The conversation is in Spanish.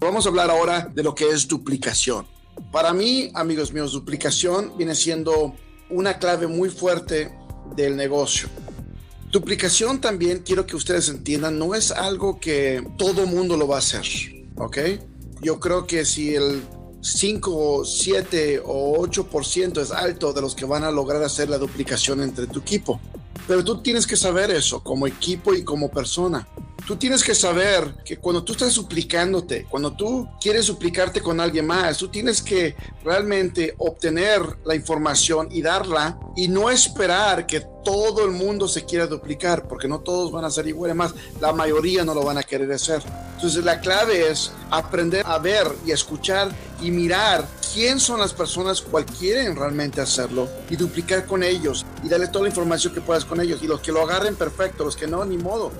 Vamos a hablar ahora de lo que es duplicación. Para mí, amigos míos, duplicación viene siendo una clave muy fuerte del negocio. Duplicación también, quiero que ustedes entiendan, no es algo que todo mundo lo va a hacer, ¿ok? Yo creo que si el 5, 7 o 8% es alto de los que van a lograr hacer la duplicación entre tu equipo. Pero tú tienes que saber eso como equipo y como persona. Tú tienes que saber que cuando tú estás suplicándote, cuando tú quieres suplicarte con alguien más, tú tienes que realmente obtener la información y darla y no esperar que todo el mundo se quiera duplicar, porque no todos van a ser iguales, más la mayoría no lo van a querer hacer. Entonces la clave es aprender a ver y escuchar y mirar quién son las personas cual quieren realmente hacerlo y duplicar con ellos y darle toda la información que puedas con ellos y los que lo agarren perfecto, los que no, ni modo